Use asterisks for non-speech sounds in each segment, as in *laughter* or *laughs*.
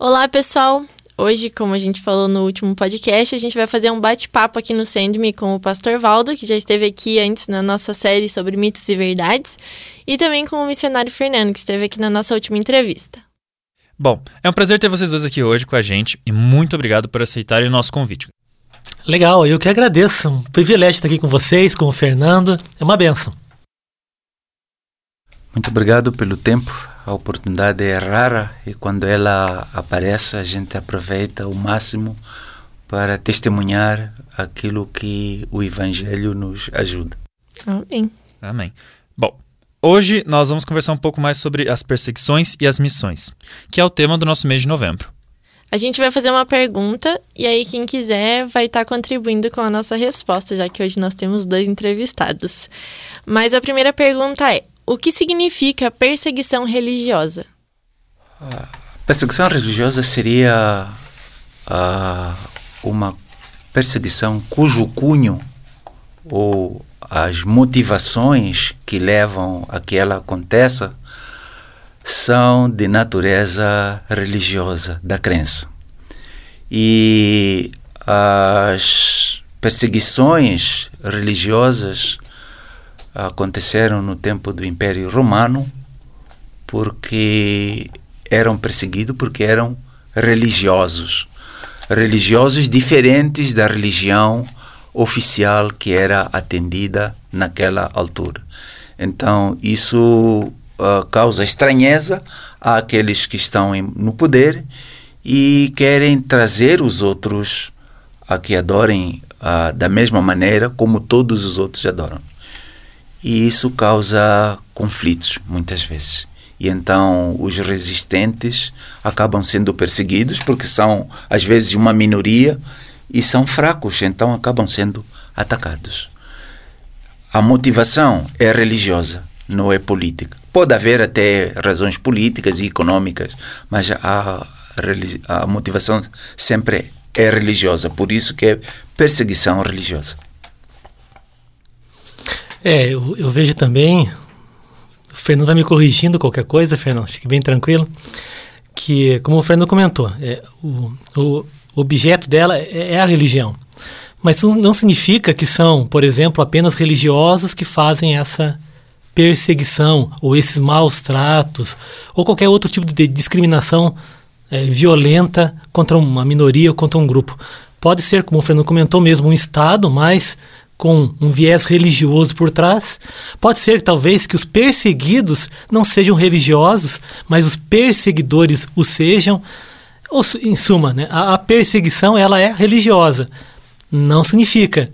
Olá, pessoal! Hoje, como a gente falou no último podcast, a gente vai fazer um bate-papo aqui no Send-Me com o Pastor Valdo, que já esteve aqui antes na nossa série sobre mitos e verdades, e também com o missionário Fernando, que esteve aqui na nossa última entrevista. Bom, é um prazer ter vocês dois aqui hoje com a gente e muito obrigado por aceitarem o nosso convite. Legal, eu que agradeço. Um privilégio estar aqui com vocês, com o Fernando. É uma benção. Muito obrigado pelo tempo a oportunidade é rara e quando ela aparece a gente aproveita o máximo para testemunhar aquilo que o Evangelho nos ajuda. Amém. Amém. Bom, hoje nós vamos conversar um pouco mais sobre as perseguições e as missões, que é o tema do nosso mês de novembro. A gente vai fazer uma pergunta e aí quem quiser vai estar contribuindo com a nossa resposta, já que hoje nós temos dois entrevistados. Mas a primeira pergunta é: o que significa perseguição religiosa? A perseguição religiosa seria uh, uma perseguição cujo cunho ou as motivações que levam a que ela aconteça são de natureza religiosa, da crença. E as perseguições religiosas aconteceram no tempo do Império Romano porque eram perseguidos porque eram religiosos, religiosos diferentes da religião oficial que era atendida naquela altura. Então isso uh, causa estranheza àqueles que estão em, no poder e querem trazer os outros a que adorem uh, da mesma maneira como todos os outros adoram e isso causa conflitos muitas vezes. E então os resistentes acabam sendo perseguidos porque são às vezes uma minoria e são fracos, então acabam sendo atacados. A motivação é religiosa, não é política. Pode haver até razões políticas e econômicas, mas a, a motivação sempre é religiosa, por isso que é perseguição religiosa. É, eu, eu vejo também. O Fernando vai me corrigindo qualquer coisa, Fernando, fique bem tranquilo. Que, como o Fernando comentou, é, o, o objeto dela é, é a religião. Mas isso não significa que são, por exemplo, apenas religiosos que fazem essa perseguição ou esses maus tratos ou qualquer outro tipo de discriminação é, violenta contra uma minoria ou contra um grupo. Pode ser, como o Fernando comentou mesmo, um Estado, mas com um viés religioso por trás. Pode ser, talvez, que os perseguidos não sejam religiosos, mas os perseguidores o sejam. Ou, em suma, né, a, a perseguição ela é religiosa. Não significa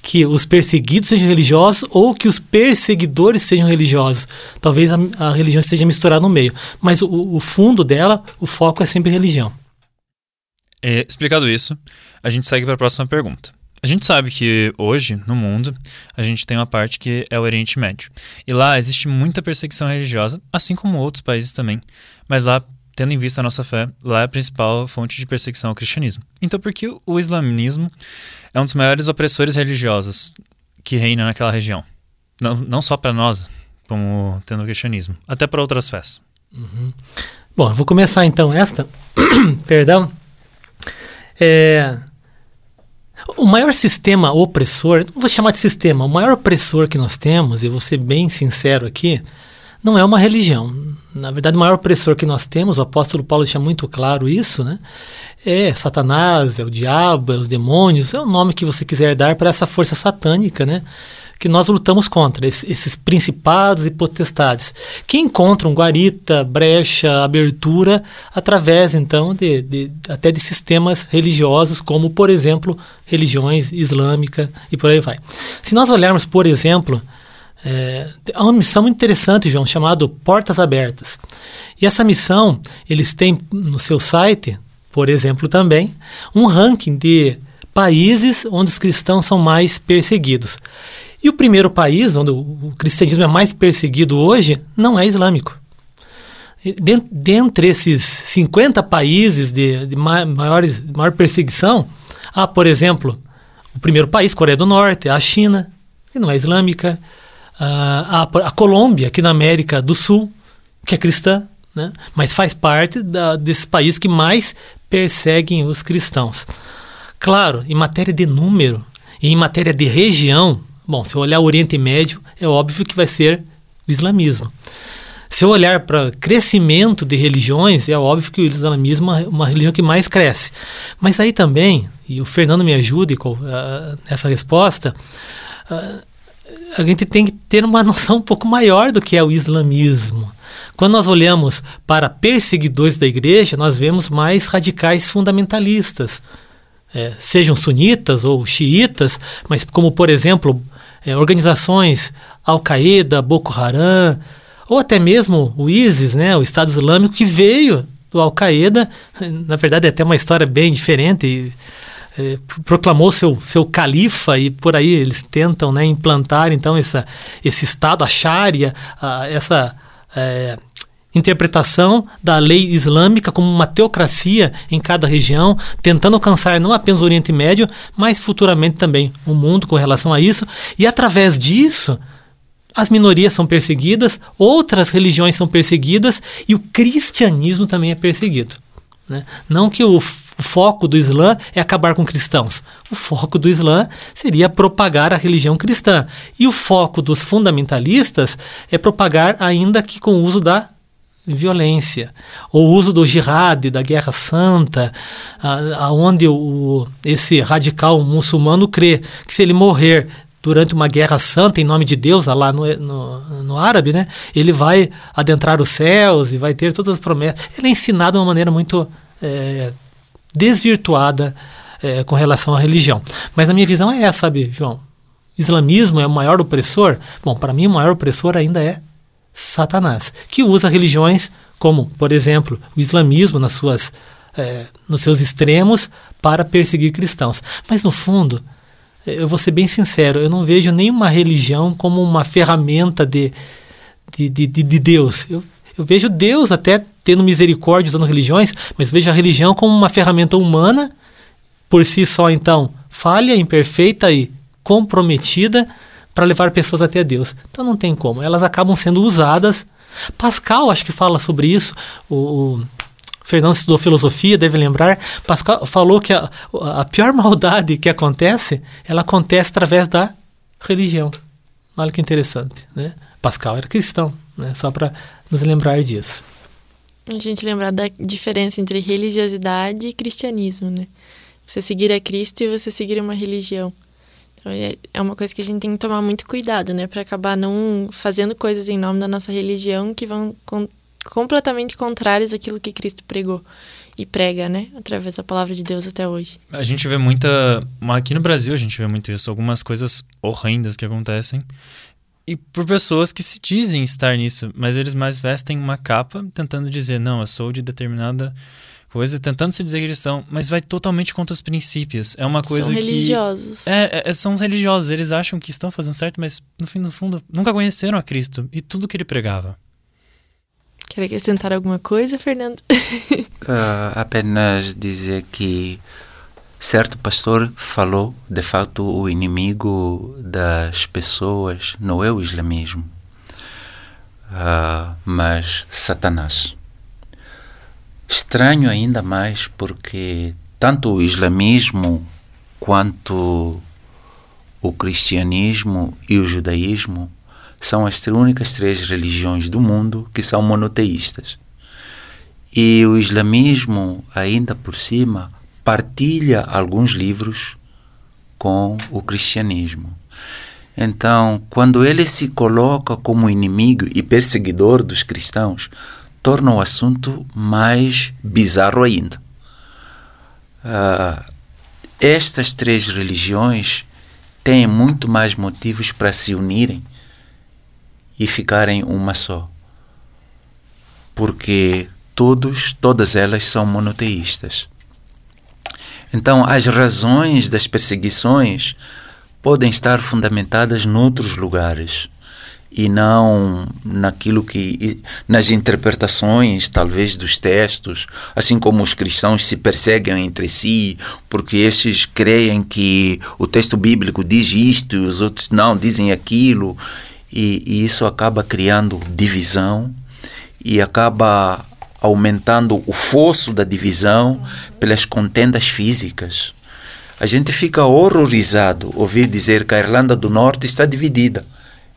que os perseguidos sejam religiosos ou que os perseguidores sejam religiosos. Talvez a, a religião esteja misturada no meio. Mas o, o, fundo dela, o foco é sempre religião. É, explicado isso, a gente segue para a próxima pergunta. A gente sabe que hoje, no mundo, a gente tem uma parte que é o Oriente Médio. E lá existe muita perseguição religiosa, assim como outros países também. Mas lá, tendo em vista a nossa fé, lá é a principal fonte de perseguição ao cristianismo. Então, por que o islamismo é um dos maiores opressores religiosos que reina naquela região? Não, não só para nós, como tendo o cristianismo, até para outras fés. Uhum. Bom, eu vou começar então esta. *coughs* Perdão. É, o maior sistema opressor, não vou chamar de sistema, o maior opressor que nós temos, e vou ser bem sincero aqui, não é uma religião. Na verdade, o maior opressor que nós temos, o apóstolo Paulo deixa muito claro isso, né? É Satanás, é o diabo, é os demônios, é o nome que você quiser dar para essa força satânica, né? que nós lutamos contra, esses principados e potestades, que encontram guarita, brecha, abertura através, então, de, de, até de sistemas religiosos, como, por exemplo, religiões islâmica e por aí vai. Se nós olharmos, por exemplo, é, há uma missão muito interessante, João, chamada Portas Abertas. E essa missão, eles têm no seu site, por exemplo, também, um ranking de países onde os cristãos são mais perseguidos. E o primeiro país onde o cristianismo é mais perseguido hoje não é islâmico. Dentre esses 50 países de, de maiores, maior perseguição, há, por exemplo, o primeiro país, Coreia do Norte, a China, que não é islâmica, a, a Colômbia, aqui na América do Sul, que é cristã, né? mas faz parte da, desses países que mais perseguem os cristãos. Claro, em matéria de número e em matéria de região, bom, se eu olhar o Oriente Médio, é óbvio que vai ser o islamismo. Se eu olhar para crescimento de religiões, é óbvio que o islamismo é uma religião que mais cresce. Mas aí também, e o Fernando me ajude com, uh, nessa resposta, uh, a gente tem que ter uma *laughs* noção um pouco maior do que é o islamismo. Quando nós olhamos para perseguidores da igreja, nós vemos mais radicais fundamentalistas, é, sejam sunitas ou xiitas, mas como, por exemplo, é, organizações Al-Qaeda, Boko Haram, ou até mesmo o ISIS, né, o Estado Islâmico, que veio do Al-Qaeda, *laughs* na verdade é até uma história bem diferente, é, proclamou seu, seu califa e por aí eles tentam né, implantar então essa, esse Estado, a Sharia, a, essa é, interpretação da lei islâmica como uma teocracia em cada região, tentando alcançar não apenas o Oriente Médio, mas futuramente também o mundo com relação a isso. E através disso, as minorias são perseguidas, outras religiões são perseguidas e o cristianismo também é perseguido. Né? Não que o, o, foco do Islã é acabar com cristãos. O foco do Islã seria propagar a religião cristã. E o foco dos fundamentalistas é propagar, ainda que com o uso da violência. O uso do jihad, da guerra santa, aonde esse radical muçulmano crê que se ele morrer durante uma guerra santa em nome de Deus, lá no, no, no, árabe, né? Ele vai adentrar os céus e vai ter todas as promessas. Ele é ensinado de uma maneira muito é, desvirtuada é, com relação à religião. Mas a minha visão é essa, sabe, João? Islamismo é o maior opressor? Bom, para mim o maior opressor ainda é Satanás, que usa religiões como, por exemplo, o islamismo nas suas, é, nos seus extremos para perseguir cristãos. Mas no fundo, eu vou ser bem sincero, eu não vejo nenhuma religião como uma ferramenta de, de, de, de Deus. Eu, eu vejo Deus até tendo misericórdia usando religiões, mas vejo a religião como uma ferramenta humana, por si só, então, falha, imperfeita e comprometida para levar pessoas até Deus. Então não tem como. Elas acabam sendo usadas. Pascal, acho que fala sobre isso. O, o Fernando estudou filosofia, deve lembrar. Pascal falou que a, a pior maldade que acontece, ela acontece através da religião. Olha que interessante, né? Pascal era cristão, né? Só para nos lembrar disso. A gente lembrar da diferença entre religiosidade e cristianismo, né? Você seguir a Cristo e você seguir uma religião. Então, é, é uma coisa que a gente tem que tomar muito cuidado, né? Para acabar não fazendo coisas em nome da nossa religião que vão completamente contrárias àquilo que Cristo pregou e prega, né? Através da palavra de Deus até hoje. A gente vê muita. Aqui no Brasil a gente vê muito isso. Algumas coisas horrendas que acontecem. E por pessoas que se dizem estar nisso, mas eles mais vestem uma capa tentando dizer, não, eu sou de determinada coisa, tentando se dizer cristão, mas vai totalmente contra os princípios. É uma coisa são que. religiosos. É, é, são religiosos. Eles acham que estão fazendo certo, mas no fim, no fundo, nunca conheceram a Cristo e tudo que ele pregava. Quer acrescentar alguma coisa, Fernando? uh, *laughs* apenas dizer que certo pastor falou, de fato, o inimigo das pessoas não é o islamismo, uh, mas Satanás. Estranho ainda mais porque tanto o islamismo quanto o cristianismo e o judaísmo são as únicas três religiões do mundo que são monoteístas. E o islamismo, ainda por cima, partilha alguns livros com o cristianismo. Então, quando ele se coloca como inimigo e perseguidor dos cristãos, torna o assunto mais bizarro ainda. Uh, estas três religiões têm muito mais motivos para se unirem e ficarem uma só. Porque todos, todas elas são monoteístas. Então, as razões das perseguições podem estar fundamentadas noutros lugares e não naquilo que nas interpretações talvez dos textos, assim como os cristãos se perseguem entre si, porque estes creem que o texto bíblico diz isto e os outros não dizem aquilo, e, e isso acaba criando divisão e acaba aumentando o fosso da divisão pelas contendas físicas. A gente fica horrorizado ouvir dizer que a Irlanda do Norte está dividida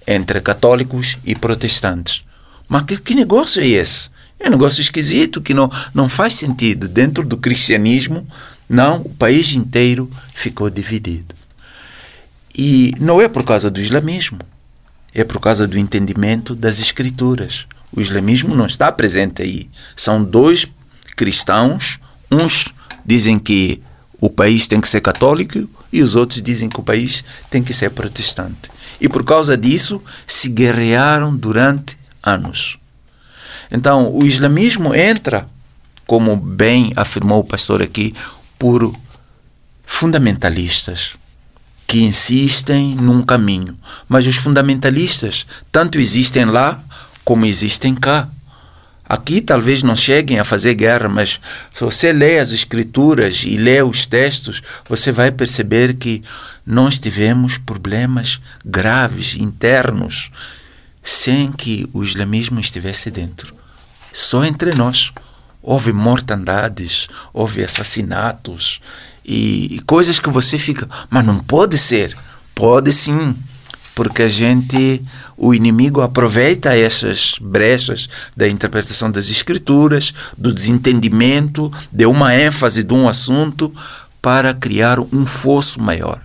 entre católicos e protestantes. Mas que, que negócio é esse? É um negócio esquisito que não, não faz sentido. Dentro do cristianismo, não, o país inteiro ficou dividido. E não é por causa do islamismo, é por causa do entendimento das escrituras. O islamismo não está presente aí. São dois cristãos, uns dizem que o país tem que ser católico e os outros dizem que o país tem que ser protestante. E por causa disso se guerrearam durante anos. Então, o islamismo entra, como bem afirmou o pastor aqui, por fundamentalistas que insistem num caminho. Mas os fundamentalistas tanto existem lá como existem cá. Aqui talvez não cheguem a fazer guerra, mas se você lê as escrituras e lê os textos, você vai perceber que nós tivemos problemas graves internos sem que o islamismo estivesse dentro. Só entre nós. Houve mortandades, houve assassinatos e, e coisas que você fica, mas não pode ser. Pode sim porque a gente, o inimigo aproveita essas brechas da interpretação das escrituras, do desentendimento, de uma ênfase de um assunto para criar um fosso maior.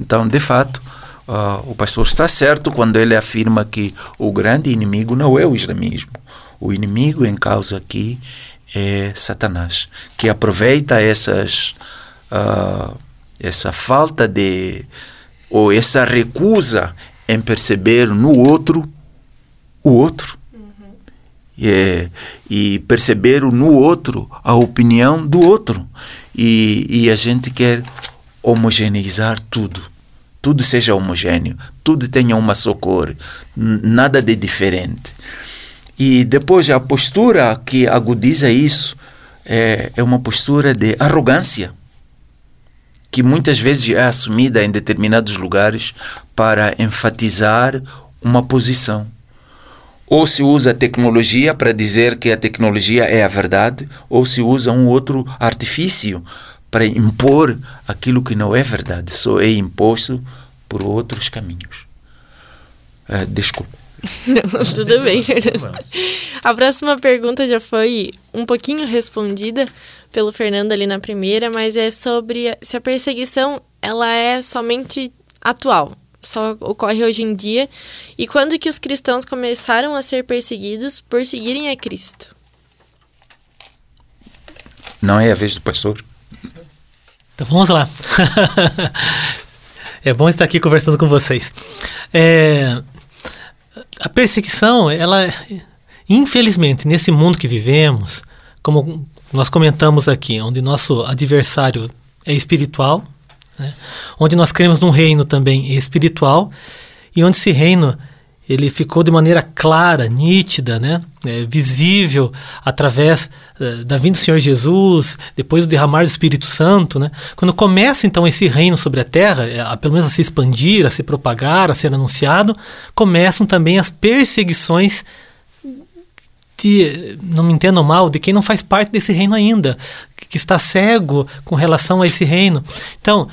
Então, de fato, uh, o pastor está certo quando ele afirma que o grande inimigo não é o islamismo. O inimigo em causa aqui é Satanás, que aproveita essas, uh, essa falta de ou essa recusa em perceber no outro o outro. Uhum. E, e perceber no outro a opinião do outro. E, e a gente quer homogeneizar tudo. Tudo seja homogêneo, tudo tenha uma só cor, nada de diferente. E depois a postura que agudiza isso é, é uma postura de arrogância que muitas vezes é assumida em determinados lugares para enfatizar uma posição. Ou se usa a tecnologia para dizer que a tecnologia é a verdade, ou se usa um outro artifício para impor aquilo que não é verdade, só é imposto por outros caminhos. Uh, desculpa. Não, tudo bem, Fernando. A próxima pergunta já foi um pouquinho respondida pelo Fernando ali na primeira, mas é sobre se a perseguição ela é somente atual, só ocorre hoje em dia, e quando que os cristãos começaram a ser perseguidos por seguirem a Cristo? Não é a vez do pastor? Então vamos lá. *laughs* é bom estar aqui conversando com vocês. É, a perseguição, ela, infelizmente, nesse mundo que vivemos, como nós comentamos aqui, onde nosso adversário é espiritual, né? onde nós cremos num reino também espiritual, e onde esse reino ele ficou de maneira clara, nítida, né? É, visível através uh, da vinda do Senhor Jesus, depois do derramar do Espírito Santo. Né? Quando começa então esse reino sobre a terra, é, a, pelo menos a se expandir, a se propagar, a ser anunciado, começam também as perseguições de, não me entendam mal, de quem não faz parte desse reino ainda, que está cego com relação a esse reino. Então,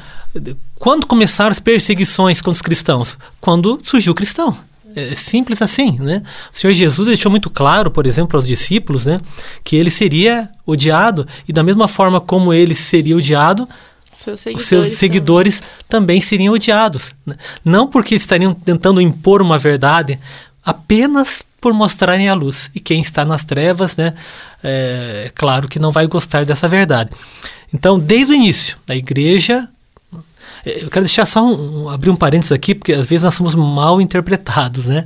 quando começaram as perseguições contra os cristãos? Quando surgiu o cristão. É simples assim, né? O Senhor Jesus deixou muito claro, por exemplo, aos discípulos, né, que ele seria odiado e da mesma forma como ele seria odiado, seus os seus seguidores também. também seriam odiados. Né? Não porque estariam tentando impor uma verdade, apenas por mostrarem a luz. E quem está nas trevas, né, é, é claro que não vai gostar dessa verdade. Então, desde o início, a igreja é, eu quero deixar só um, um, abrir um parênteses aqui, porque às vezes nós somos mal interpretados, né?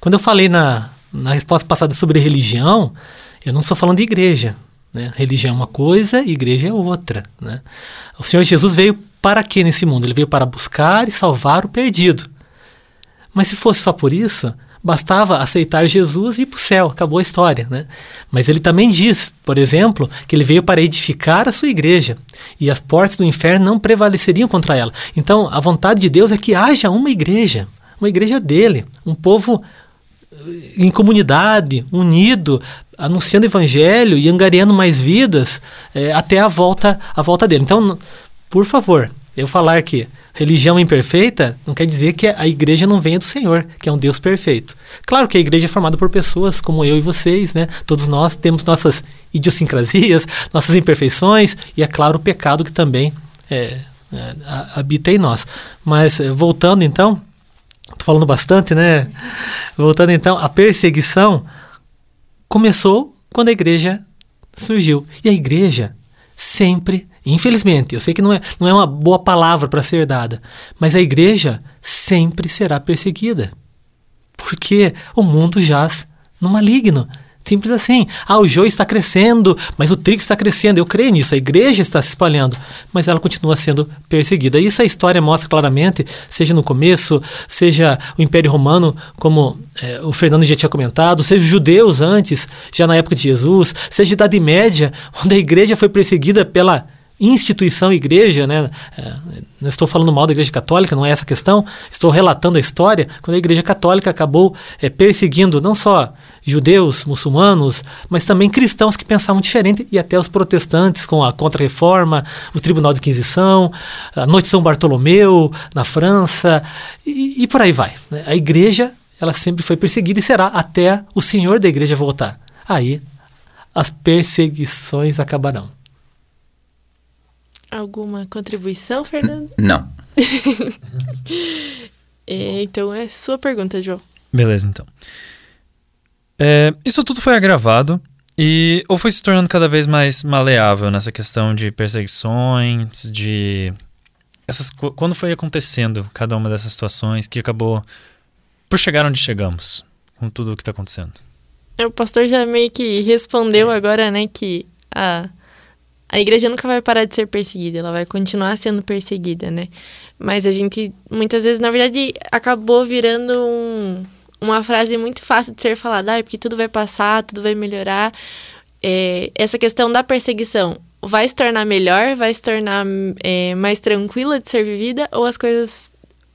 Quando eu falei na, na resposta passada sobre religião, eu não estou falando de igreja. Né? Religião é uma coisa, igreja é outra. Né? O Senhor Jesus veio para quê nesse mundo? Ele veio para buscar e salvar o perdido. Mas se fosse só por isso, bastava aceitar Jesus e ir para o céu, acabou a história. Né? Mas ele também diz, por exemplo, que ele veio para edificar a sua igreja e as portas do inferno não prevaleceriam contra ela. Então, a vontade de Deus é que haja uma igreja, uma igreja dele, um povo em comunidade, unido, anunciando o evangelho e angariando mais vidas é, até a volta, a volta dele. Então, por favor, eu falar que religião imperfeita não quer dizer que a igreja não venha do Senhor, que é um Deus perfeito. Claro que a igreja é formada por pessoas como eu e vocês, né? Todos nós temos nossas idiosincrasias, nossas imperfeições e, é claro, o pecado que também é, é, habita em nós. Mas é, voltando então, tô falando bastante, né? Voltando então, a perseguição começou quando a igreja surgiu. E a igreja sempre, infelizmente, eu sei que não é, não é uma boa palavra para ser dada, mas a igreja sempre será perseguida. Porque o mundo jaz no maligno. Simples assim. Ah, o joio está crescendo, mas o trigo está crescendo. Eu creio nisso. A igreja está se espalhando, mas ela continua sendo perseguida. Isso a história mostra claramente, seja no começo, seja o Império Romano, como é, o Fernando já tinha comentado, seja os judeus antes, já na época de Jesus, seja a Idade Média, *laughs* onde a igreja foi perseguida pela instituição igreja, né? É, não estou falando mal da igreja católica, não é essa a questão, estou relatando a história, quando a igreja católica acabou é, perseguindo não só judeus, muçulmanos, mas também cristãos que pensavam diferente e até os protestantes com a Contra-Reforma, o Tribunal de Inquisição, a Noite de São Bartolomeu na França e, e por aí vai. Né? A igreja ela sempre foi perseguida e será até o Senhor da igreja voltar. Aí as perseguições acabarão. Alguma contribuição, Fernando? Não. *laughs* é, então é sua pergunta, João. Beleza, então. É, isso tudo foi agravado e ou foi se tornando cada vez mais maleável nessa questão de perseguições, de essas quando foi acontecendo cada uma dessas situações que acabou por chegar onde chegamos com tudo o que está acontecendo. O pastor já meio que respondeu agora, né, que a a igreja nunca vai parar de ser perseguida, ela vai continuar sendo perseguida, né? Mas a gente, muitas vezes, na verdade, acabou virando um, uma frase muito fácil de ser falada, ah, porque tudo vai passar, tudo vai melhorar. É, essa questão da perseguição vai se tornar melhor, vai se tornar é, mais tranquila de ser vivida, ou as coisas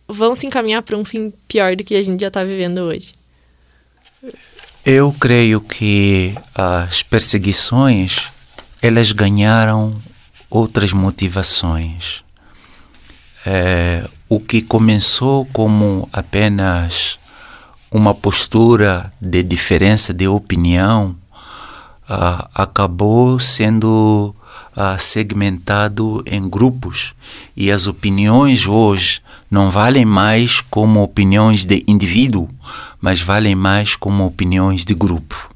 vão se encaminhar para um fim pior do que a gente já está vivendo hoje? Eu creio que as perseguições elas ganharam outras motivações. É, o que começou como apenas uma postura de diferença de opinião uh, acabou sendo uh, segmentado em grupos e as opiniões hoje não valem mais como opiniões de indivíduo, mas valem mais como opiniões de grupo.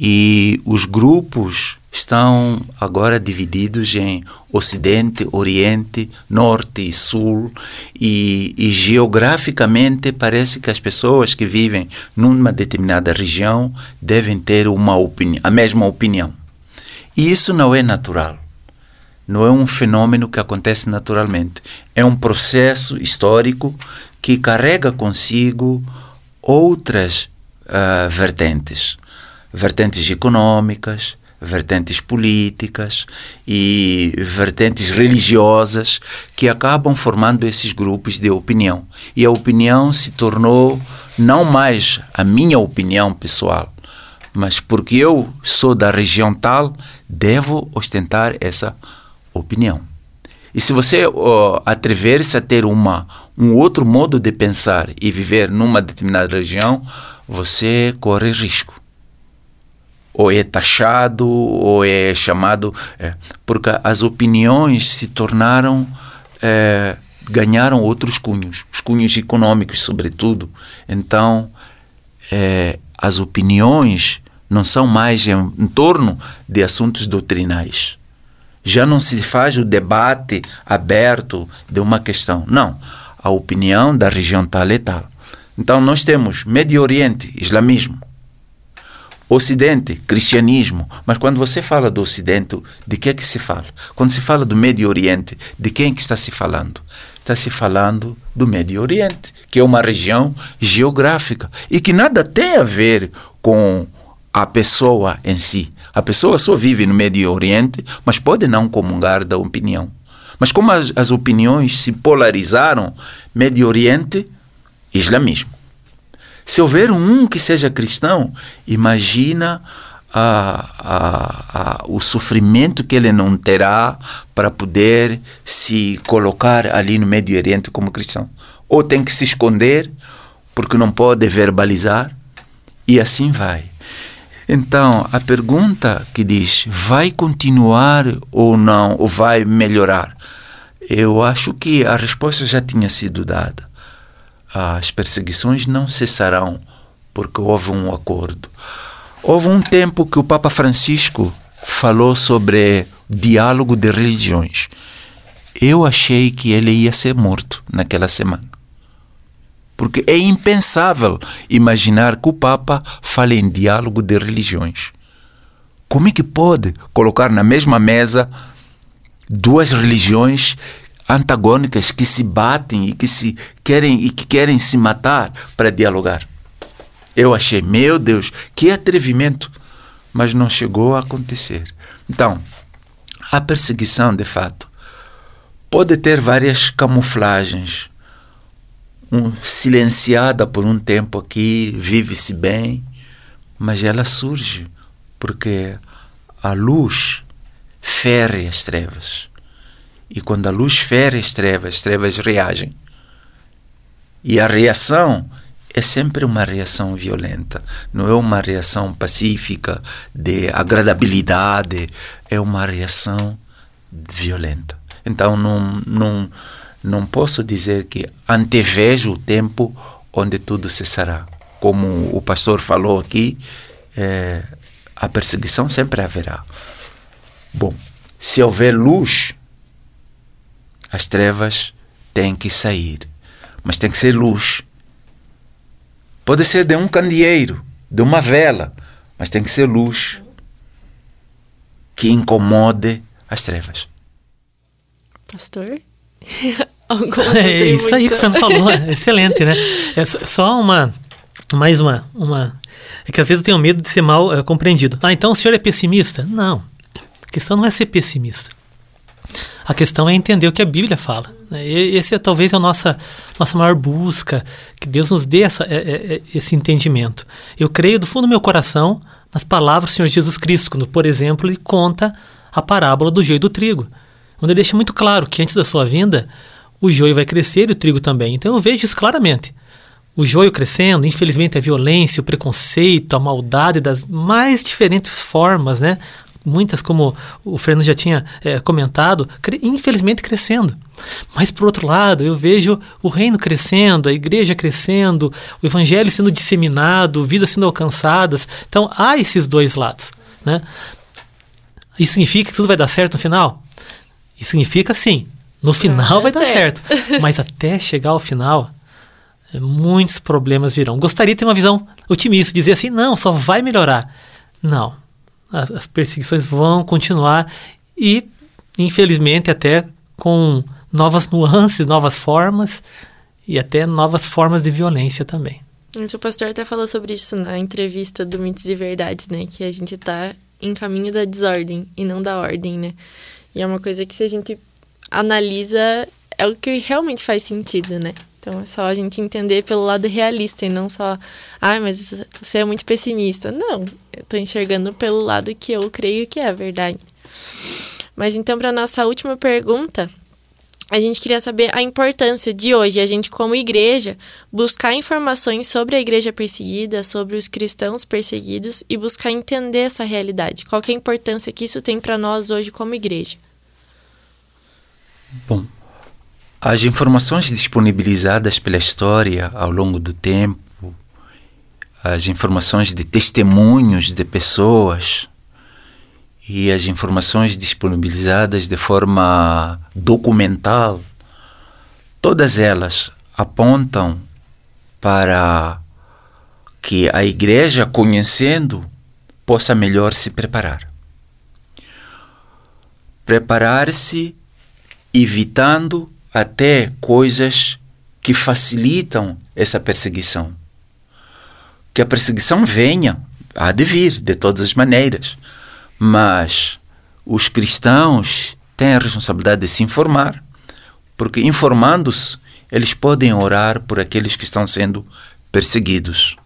E os grupos estão agora divididos em Ocidente, Oriente, Norte e Sul, e, e, geograficamente parece que as pessoas que vivem numa determinada região devem ter uma opinião, a mesma opinião. E isso não é natural. Não é um fenômeno que acontece naturalmente. É um processo histórico que carrega consigo outras uh, vertentes vertentes econômicas, vertentes políticas e vertentes religiosas que acabam formando esses grupos de opinião. E a opinião se tornou não mais a minha opinião pessoal, mas porque eu sou da região tal, devo ostentar essa opinião. E se você uh, atrever-se a ter uma, um outro modo de pensar e viver numa determinada região, você corre risco ou é taxado, ou é chamado. É, porque as opiniões se tornaram. É, ganharam outros cunhos, os cunhos econômicos, sobretudo. Então, é, as opiniões não são mais em, em torno de assuntos doutrinais. Já não se faz o debate aberto de uma questão. Não. A opinião da região tal e tal. Então, nós temos Médio Oriente, islamismo. Ocidente, cristianismo. Mas quando você fala do Ocidente, de que é que se fala? Quando se fala do Médio Oriente, de quem é que está se falando? Está se falando do Médio Oriente, que é uma região geográfica e que nada tem a ver com a pessoa em si. A pessoa só vive no Médio Oriente, mas pode não comungar da opinião. Mas como as, as opiniões se polarizaram, Médio Oriente, islamismo. Se houver um que seja cristão, imagina o sofrimento que ele não terá para poder se colocar ali no Médio Oriente como cristão. Ou tem que se esconder, porque não pode verbalizar, e assim vai. Então, a pergunta que diz: vai continuar ou não, ou vai melhorar? Eu acho que a resposta já tinha sido dada. As perseguições não cessarão porque houve um acordo. Houve um tempo que o Papa Francisco falou sobre diálogo de religiões. Eu achei que ele ia ser morto naquela semana. Porque é impensável imaginar que o Papa fale em diálogo de religiões. Como é que pode colocar na mesma mesa duas religiões antagônicas que se batem e que se querem e que querem se matar para dialogar? Eu achei, meu Deus, que atrevimento, mas não chegou a acontecer. Então, a perseguição, de fato, pode ter várias camuflagens um, silenciada por um tempo aqui, vive-se bem, mas ela surge porque a luz fere as trevas. E quando a luz fere as trevas, as trevas reagem. E a reação é sempre uma reação violenta, não é uma reação pacífica, de agradabilidade, é uma reação violenta. Então não, não, não posso dizer que antevejo o tempo onde tudo cessará. Como o pastor falou aqui, é, a perseguição sempre haverá. Bom, se houver luz, as trevas têm que sair. Mas tem que ser luz. Pode ser de um candeeiro, de uma vela, mas tem que ser luz que incomode as trevas. Pastor? *laughs* é isso aí que o Fernando falou, é excelente, né? É só uma, mais uma, uma, é que às vezes eu tenho medo de ser mal é, compreendido. Ah, então o senhor é pessimista? Não, a questão não é ser pessimista. A questão é entender o que a Bíblia fala. Né? Esse é talvez a nossa, nossa maior busca, que Deus nos dê essa, é, é, esse entendimento. Eu creio do fundo do meu coração nas palavras do Senhor Jesus Cristo, quando, por exemplo, ele conta a parábola do joio e do trigo, onde ele deixa muito claro que antes da sua vinda, o joio vai crescer e o trigo também. Então eu vejo isso claramente. O joio crescendo, infelizmente a violência, o preconceito, a maldade das mais diferentes formas, né? Muitas, como o Fernando já tinha é, comentado, cre infelizmente crescendo. Mas, por outro lado, eu vejo o reino crescendo, a igreja crescendo, o evangelho sendo disseminado, vidas sendo alcançadas. Então, há esses dois lados. Né? Isso significa que tudo vai dar certo no final? Isso significa, sim, no final vai dar certo. certo. *laughs* Mas até chegar ao final, é, muitos problemas virão. Gostaria de ter uma visão otimista, dizer assim, não, só vai melhorar. Não. As perseguições vão continuar e, infelizmente, até com novas nuances, novas formas e até novas formas de violência também. O pastor até falou sobre isso na entrevista do Mitos e Verdades, né? Que a gente está em caminho da desordem e não da ordem, né? E é uma coisa que se a gente analisa é o que realmente faz sentido, né? Então é só a gente entender pelo lado realista e não só, ah, mas você é muito pessimista. Não, eu tô enxergando pelo lado que eu creio que é a verdade. Mas então, para nossa última pergunta, a gente queria saber a importância de hoje, a gente, como igreja, buscar informações sobre a igreja perseguida, sobre os cristãos perseguidos e buscar entender essa realidade. Qual é a importância que isso tem para nós hoje, como igreja? Bom, as informações disponibilizadas pela história ao longo do tempo, as informações de testemunhos de pessoas e as informações disponibilizadas de forma documental, todas elas apontam para que a igreja, conhecendo, possa melhor se preparar. Preparar-se evitando até coisas que facilitam essa perseguição. Que a perseguição venha, há de vir, de todas as maneiras, mas os cristãos têm a responsabilidade de se informar, porque informando-se, eles podem orar por aqueles que estão sendo perseguidos.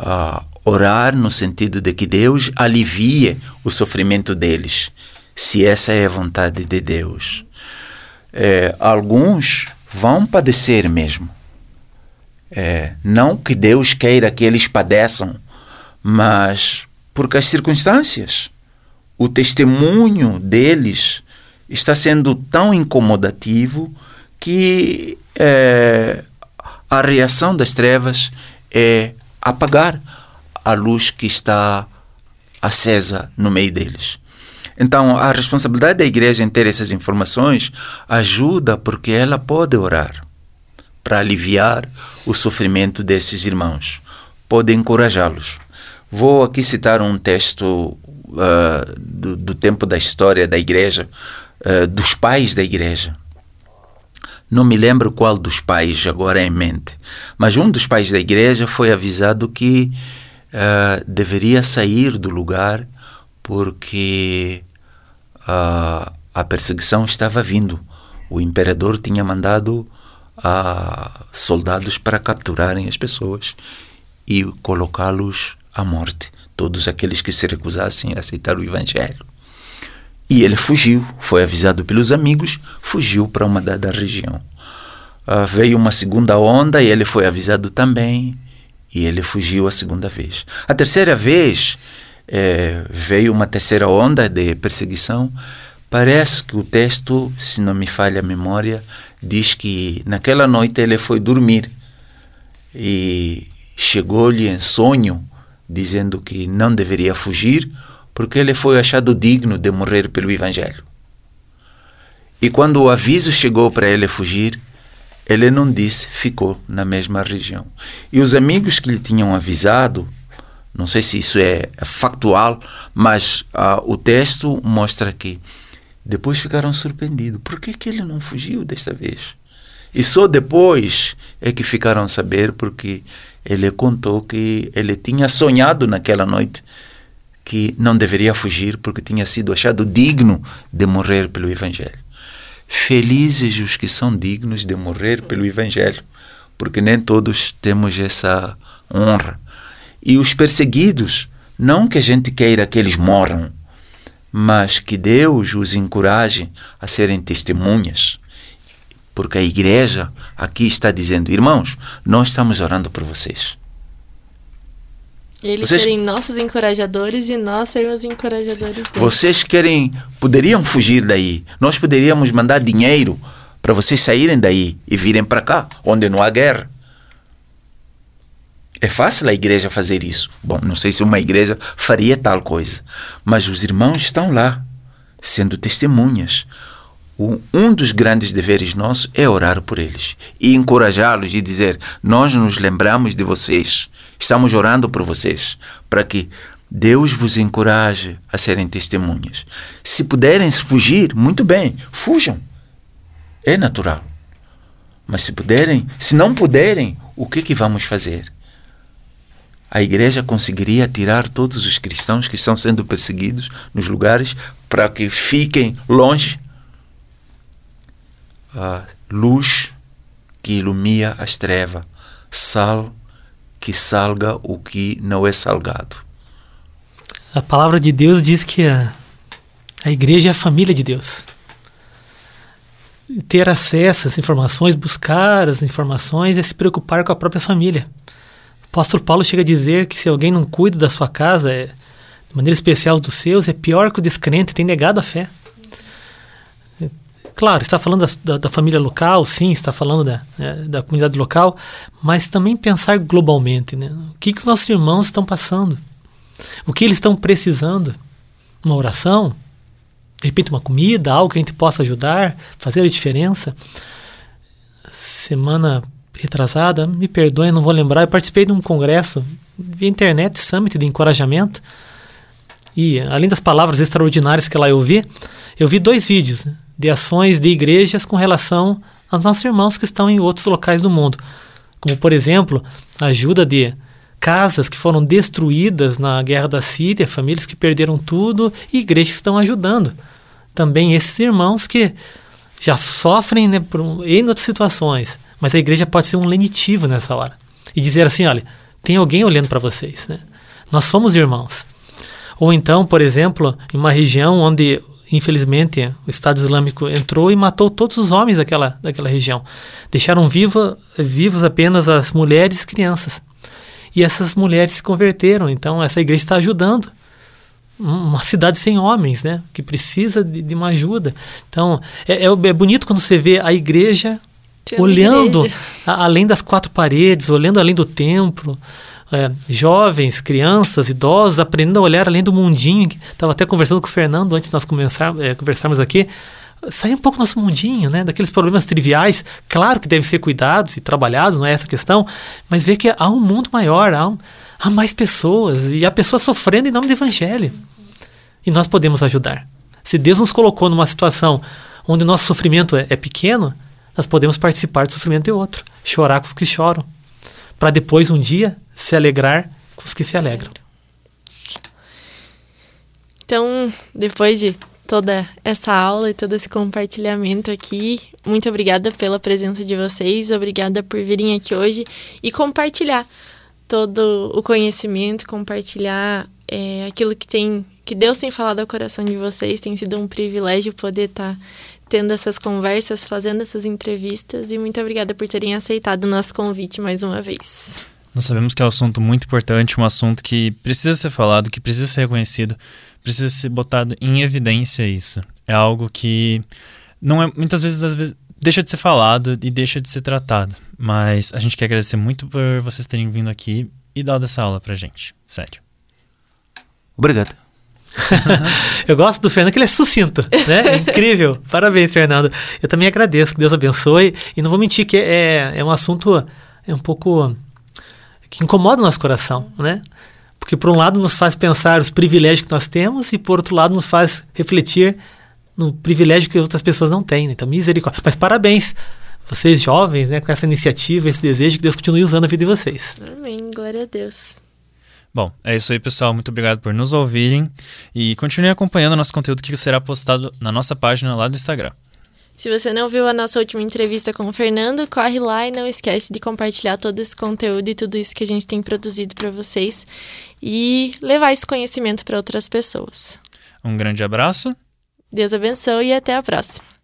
Uh, orar no sentido de que Deus alivie o sofrimento deles, se essa é a vontade de Deus. É, alguns vão padecer mesmo. É, não que Deus queira que eles padeçam, mas porque as circunstâncias, o testemunho deles está sendo tão incomodativo que é, a reação das trevas é apagar a luz que está acesa no meio deles. Então, a responsabilidade da igreja em ter essas informações ajuda porque ela pode orar para aliviar o sofrimento desses irmãos, pode encorajá-los. Vou aqui citar um texto uh, do, do, tempo da história da igreja, uh, dos pais da igreja. Não me lembro qual dos pais agora em mente, mas um dos pais da igreja foi avisado que uh, deveria sair do lugar porque uh, a perseguição estava vindo. O imperador tinha mandado uh, soldados para capturarem as pessoas e colocá-los à morte, todos aqueles que se recusassem a aceitar o evangelho. E ele fugiu, foi avisado pelos amigos, fugiu para uma dada região. Uh, veio uma segunda onda e ele foi avisado também e ele fugiu a segunda vez. A terceira vez é, veio uma terceira onda de perseguição. Parece que o texto, se não me falha a memória, diz que naquela noite ele foi dormir e chegou-lhe em sonho dizendo que não deveria fugir porque ele foi achado digno de morrer pelo Evangelho. E quando o aviso chegou para ele fugir, ele não disse, ficou na mesma região. E os amigos que lhe tinham avisado, não sei se isso é factual, mas uh, o texto mostra que depois ficaram surpreendidos. Por que, que ele não fugiu desta vez? E só depois é que ficaram a saber, porque ele contou que ele tinha sonhado naquela noite que não deveria fugir porque tinha sido achado digno de morrer pelo Evangelho. Felizes os que são dignos de morrer pelo Evangelho, porque nem todos temos essa honra. E os perseguidos, não que a gente queira que eles morram, mas que Deus os encoraje a serem testemunhas. Porque a igreja aqui está dizendo: irmãos, nós estamos orando por vocês. Eles vocês, serem nossos encorajadores e nós sermos encorajadores deles. Vocês querem, poderiam fugir daí. Nós poderíamos mandar dinheiro para vocês saírem daí e virem para cá, onde não há guerra. É fácil a igreja fazer isso. Bom, não sei se uma igreja faria tal coisa, mas os irmãos estão lá, sendo testemunhas. Um dos grandes deveres nossos é orar por eles e encorajá-los e dizer: Nós nos lembramos de vocês Estamos orando por vocês para que Deus vos encoraje a serem testemunhas. Se puderem fugir, muito bem, fujam. É natural. Mas se puderem, se não puderem, o que que vamos fazer? A igreja conseguiria tirar todos os cristãos que estão sendo perseguidos nos lugares para que fiquem longe. A luz que ilumina as trevas, sal que salga o que não é salgado. A palavra de Deus diz que a, a igreja é a família de Deus. Ter acesso às informações, buscar as informações é se preocupar com a própria família. Apóstolo Paulo chega a dizer que se alguém não cuida da sua casa, é, de maneira especial dos seus, é pior que o descrente, tem negado a fé. Claro, está falando da, da, da, família local, sim, está falando da, né, da comunidade local, mas também pensar globalmente, né? O que, que os nossos irmãos estão passando? O que eles estão precisando? Uma oração? De repente uma comida, algo que a gente possa ajudar, fazer a diferença? Semana retrasada, me perdoem, não vou lembrar, eu participei de um congresso via internet, summit de encorajamento, e além das palavras extraordinárias que lá eu ouvi, eu vi dois vídeos, né? de ações de igrejas com relação aos nossos irmãos que estão em outros locais do mundo. Como, por exemplo, a ajuda de casas que foram destruídas na guerra da Síria, famílias que perderam tudo e igrejas que estão ajudando. Também esses irmãos que já sofrem né, por, em outras situações, mas a igreja pode ser um lenitivo nessa hora. e dizer assim, olha, tem alguém olhando para vocês, né? Nós somos irmãos. Ou então, por exemplo, em uma região onde infelizmente o Estado Islâmico entrou e matou todos os homens daquela, daquela região. Deixaram viva, vivos apenas as mulheres e crianças. E essas mulheres se converteram, então essa igreja está ajudando uma cidade sem homens, né? Que precisa de, de uma ajuda. Então, é, é, é, bonito quando você vê a igreja olhando. A, além das quatro paredes, olhando além do templo. É, jovens, crianças, idosos, aprendendo a olhar além do mundinho. Estava até conversando com o Fernando antes de nós começar, é, conversarmos aqui. Sair um pouco do nosso mundinho, né? Daqueles problemas triviais. Claro que devem ser cuidados e trabalhados, não é essa questão, mas ver que há um mundo maior, há, um, há mais pessoas e há pessoas sofrendo em nome do Evangelho. E nós podemos ajudar. Se Deus nos colocou numa situação onde o nosso sofrimento é, é pequeno, nós podemos participar do sofrimento de outro, chorar com os que choram, para depois um dia se alegrar com os que se alegram. Então, depois de toda essa aula e todo esse compartilhamento aqui, muito obrigada pela presença de vocês, obrigada por virem aqui hoje e compartilhar todo o conhecimento, compartilhar é, aquilo que tem que Deus tem falado ao coração de vocês. Tem sido um privilégio poder estar tá tendo essas conversas, fazendo essas entrevistas. E muito obrigada por terem aceitado o nosso convite mais uma vez. Nós sabemos que é um assunto muito importante, um assunto que precisa ser falado, que precisa ser reconhecido, precisa ser botado em evidência isso. É algo que não é muitas vezes, às vezes deixa de ser falado e deixa de ser tratado. Mas a gente quer agradecer muito por vocês terem vindo aqui e dado essa aula pra gente. Sério. Obrigado. *laughs* eu gosto do Fernando que ele é sucinto, né? É incrível. Parabéns, Fernando. Eu também agradeço, que Deus abençoe. E não vou mentir que é, é um assunto é um pouco que incomoda o nosso coração, né? Porque por um lado nos faz pensar os privilégios que nós temos e por outro lado nos faz refletir no privilégio que outras pessoas não têm. Né? Então, misericórdia. Mas parabéns, vocês jovens, né, com essa iniciativa, esse desejo que Deus continue usando a vida de vocês. Amém. Glória a Deus. Bom, é isso aí, pessoal. Muito obrigado por nos ouvirem e continue acompanhando nosso conteúdo que será postado na nossa página lá do Instagram. Se você não viu a nossa última entrevista com o Fernando, corre lá e não esquece de compartilhar todo esse conteúdo e tudo isso que a gente tem produzido para vocês e levar esse conhecimento para outras pessoas. Um grande abraço. Deus abençoe e até a próxima.